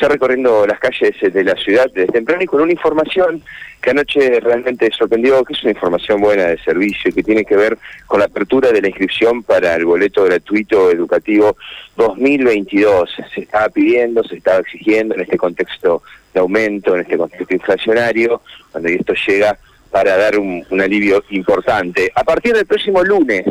ya recorriendo las calles de la ciudad desde temprano y con una información que anoche realmente sorprendió, que es una información buena de servicio y que tiene que ver con la apertura de la inscripción para el boleto gratuito educativo 2022. Se estaba pidiendo, se estaba exigiendo en este contexto de aumento, en este contexto inflacionario, cuando esto llega para dar un, un alivio importante. A partir del próximo lunes,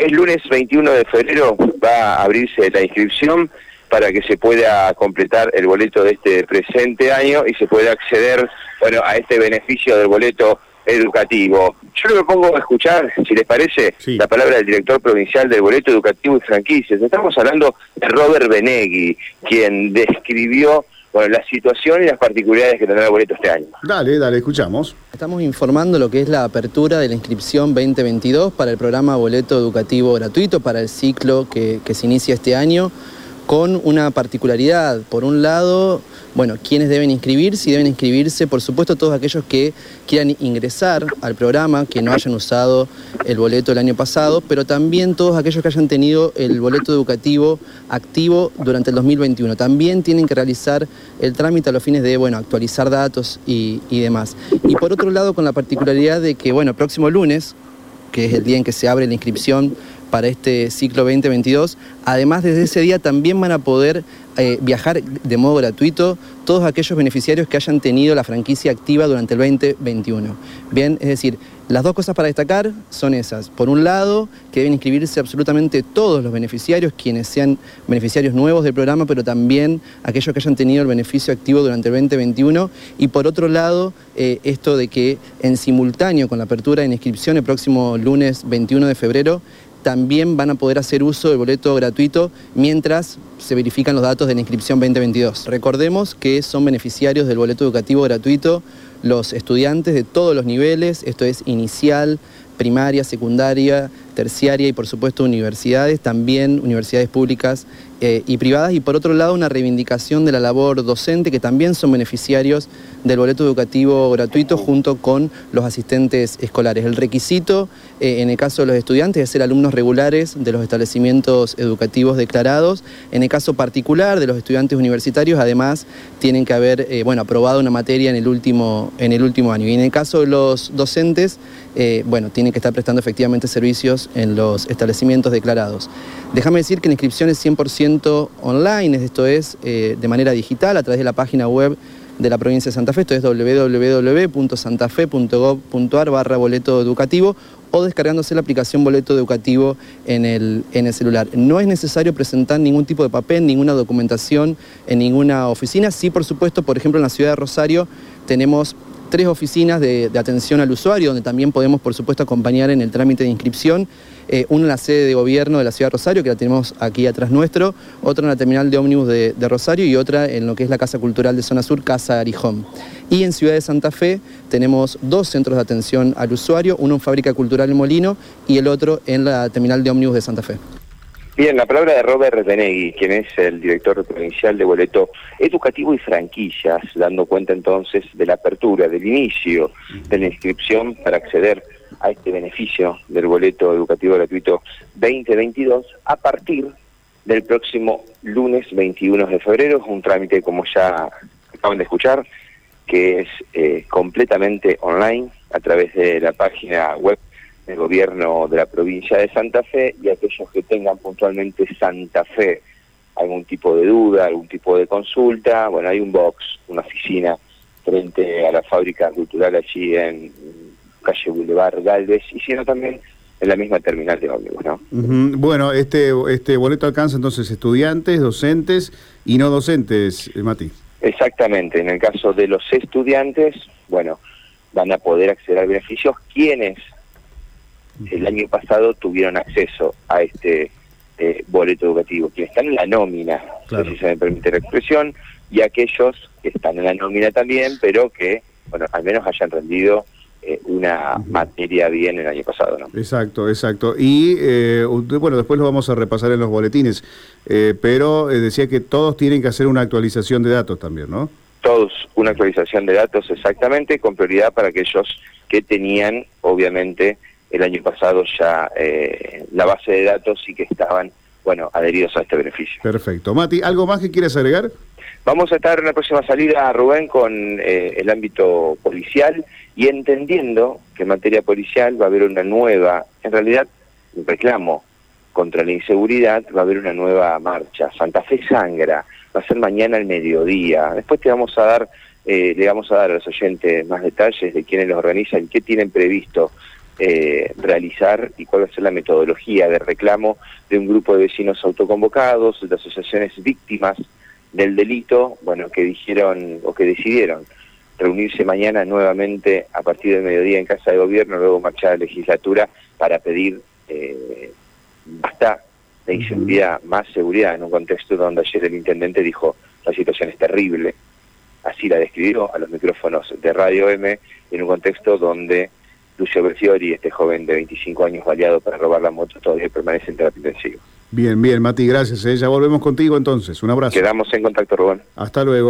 el lunes 21 de febrero, va a abrirse la inscripción para que se pueda completar el boleto de este presente año y se pueda acceder bueno a este beneficio del boleto educativo. Yo me pongo a escuchar, si les parece, la palabra del director provincial del boleto educativo y franquicias. Estamos hablando de Robert Benegui, quien describió bueno, la situación y las particularidades que tendrá el boleto este año. Dale, dale, escuchamos. Estamos informando lo que es la apertura de la inscripción 2022 para el programa Boleto Educativo Gratuito para el ciclo que, que se inicia este año con una particularidad. Por un lado, bueno, ¿quiénes deben inscribirse? Y deben inscribirse, por supuesto, todos aquellos que quieran ingresar al programa, que no hayan usado el boleto el año pasado, pero también todos aquellos que hayan tenido el boleto educativo activo durante el 2021. También tienen que realizar el trámite a los fines de, bueno, actualizar datos y, y demás. Y por otro lado, con la particularidad de que, bueno, próximo lunes, que es el día en que se abre la inscripción para este ciclo 2022. Además, desde ese día también van a poder eh, viajar de modo gratuito todos aquellos beneficiarios que hayan tenido la franquicia activa durante el 2021. Bien, es decir, las dos cosas para destacar son esas. Por un lado, que deben inscribirse absolutamente todos los beneficiarios, quienes sean beneficiarios nuevos del programa, pero también aquellos que hayan tenido el beneficio activo durante el 2021. Y por otro lado, eh, esto de que en simultáneo con la apertura de inscripción el próximo lunes 21 de febrero, también van a poder hacer uso del boleto gratuito mientras se verifican los datos de la inscripción 2022. Recordemos que son beneficiarios del boleto educativo gratuito los estudiantes de todos los niveles, esto es inicial, primaria, secundaria, terciaria y por supuesto universidades, también universidades públicas eh, y privadas, y por otro lado una reivindicación de la labor docente, que también son beneficiarios del boleto educativo gratuito junto con los asistentes escolares. El requisito eh, en el caso de los estudiantes es ser alumnos regulares de los establecimientos educativos declarados. En el caso particular de los estudiantes universitarios, además, tienen que haber eh, bueno, aprobado una materia en el, último, en el último año. Y en el caso de los docentes, bueno, tienen que estar prestando efectivamente servicios en los establecimientos declarados. Déjame decir que la inscripción es 100% online, esto es eh, de manera digital a través de la página web de la provincia de Santa Fe, esto es www.santafe.gov.ar barra boleto educativo o descargándose la aplicación boleto educativo en el, en el celular. No es necesario presentar ningún tipo de papel, ninguna documentación en ninguna oficina. Sí, por supuesto, por ejemplo, en la ciudad de Rosario tenemos tres oficinas de, atención al usuario, donde también podemos, por supuesto, acompañar en el trámite de inscripción. Eh, una en la sede de gobierno de la ciudad de Rosario, que la tenemos aquí atrás nuestro, otra en la terminal de ómnibus de, Rosario y otra en lo que es la Casa Cultural de Zona Sur, Casa Arijón. Y en Ciudad de Santa Fe tenemos dos centros de atención al usuario, uno en Fábrica Cultural Molino y el otro en la terminal de ómnibus de Santa Fe. Bien, la palabra de Robert Benegui, quien es el director provincial de Boleto Educativo y Franquillas, dando cuenta entonces de la apertura, del inicio de la inscripción para acceder a este beneficio del boleto educativo gratuito 2022 a partir del próximo lunes 21 de febrero, un trámite como ya acaban de escuchar, que es eh, completamente online a través de la página web el gobierno de la provincia de Santa Fe y aquellos que tengan puntualmente Santa Fe algún tipo de duda, algún tipo de consulta, bueno, hay un box, una oficina frente a la fábrica cultural allí en calle Boulevard Galvez y sino también en la misma terminal de ómnibus, ¿no? Bueno, este, este boleto alcanza entonces estudiantes, docentes y no docentes, eh, Mati. Exactamente, en el caso de los estudiantes, bueno, van a poder acceder a beneficios quienes el año pasado tuvieron acceso a este eh, boleto educativo, quienes están en la nómina, si se me permite la expresión, y aquellos que están en la nómina también, pero que, bueno, al menos hayan rendido eh, una materia bien el año pasado, ¿no? Exacto, exacto. Y eh, bueno, después lo vamos a repasar en los boletines, pero decía que todos tienen que hacer una actualización de datos también, ¿no? Todos, una actualización de datos exactamente, con prioridad para aquellos que tenían, obviamente, el año pasado ya eh, la base de datos y que estaban, bueno, adheridos a este beneficio. Perfecto. Mati, ¿algo más que quieres agregar? Vamos a estar en la próxima salida, Rubén, con eh, el ámbito policial y entendiendo que en materia policial va a haber una nueva, en realidad, un reclamo contra la inseguridad, va a haber una nueva marcha. Santa Fe Sangra, va a ser mañana al mediodía. Después te vamos a dar, eh, le vamos a dar a los oyentes más detalles de quiénes los organizan y qué tienen previsto eh, realizar y cuál va a ser la metodología de reclamo de un grupo de vecinos autoconvocados, de asociaciones víctimas del delito, bueno, que dijeron o que decidieron reunirse mañana nuevamente a partir del mediodía en Casa de Gobierno, luego marchar a la legislatura para pedir eh, basta de inseguridad, más seguridad, en un contexto donde ayer el intendente dijo la situación es terrible, así la describió a los micrófonos de Radio M, en un contexto donde Lucio Berciori, este joven de 25 años baleado para robar la moto, todavía permanece en terapia intensiva. Bien, bien, Mati, gracias. ¿eh? Ya volvemos contigo entonces. Un abrazo. Quedamos en contacto, Rubén. Hasta luego.